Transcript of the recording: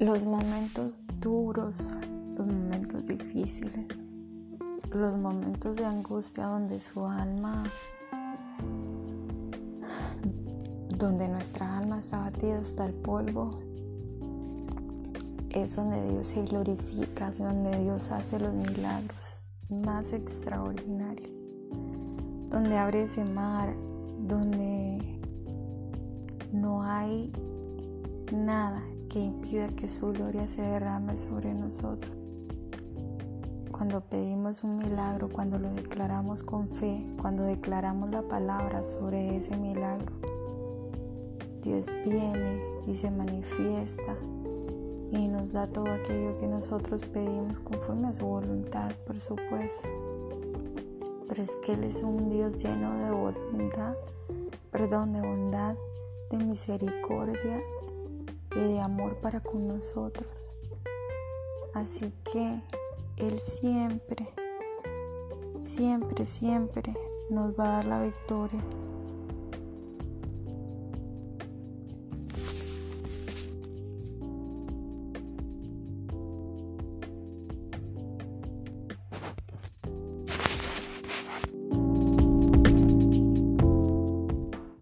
Los momentos duros, los momentos difíciles, los momentos de angustia donde su alma, donde nuestra alma está batida hasta el polvo, es donde Dios se glorifica, donde Dios hace los milagros más extraordinarios, donde abre ese mar, donde no hay nada que impida que su gloria se derrame sobre nosotros. Cuando pedimos un milagro, cuando lo declaramos con fe, cuando declaramos la palabra sobre ese milagro, Dios viene y se manifiesta y nos da todo aquello que nosotros pedimos conforme a su voluntad, por supuesto. Pero es que Él es un Dios lleno de bondad, perdón, de bondad, de misericordia y de amor para con nosotros. Así que Él siempre, siempre, siempre nos va a dar la victoria